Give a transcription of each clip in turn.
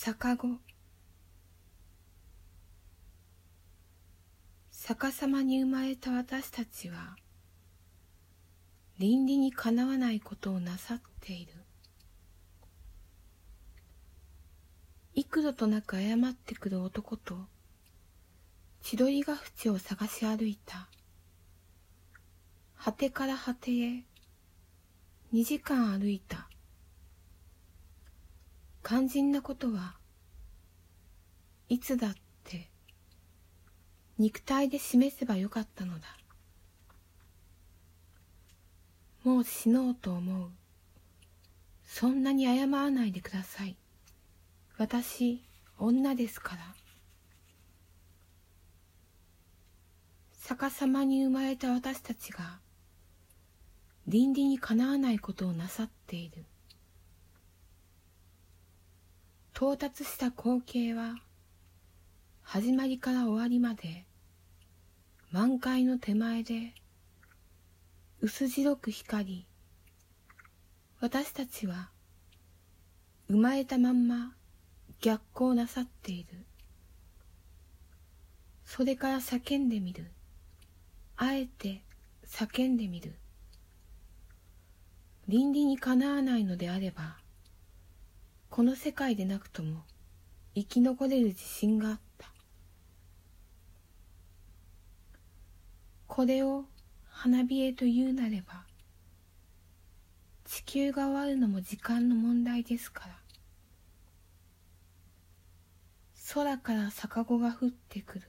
逆子。逆さまに生まれた私たちは倫理にかなわないことをなさっている。幾度となく謝ってくる男と千鳥ヶ淵を探し歩いた。果てから果てへ二時間歩いた。肝心なことはいつだって肉体で示せばよかったのだ。もう死のうと思う。そんなに謝らないでください。私女ですから。逆さまに生まれた私たちが倫理にかなわないことをなさっている。到達した光景は始まりから終わりまで満開の手前で薄白く光り私たちは生まれたまんま逆行なさっている。それから叫んでみる。あえて叫んでみる。倫理にかなわないのであればこの世界でなくとも生き残れる自信があった。これを花冷えというなれば地球が終わるのも時間の問題ですから空から逆子が降ってくる。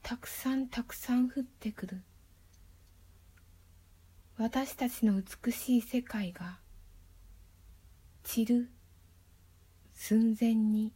たくさんたくさん降ってくる。私たちの美しい世界が散る寸前に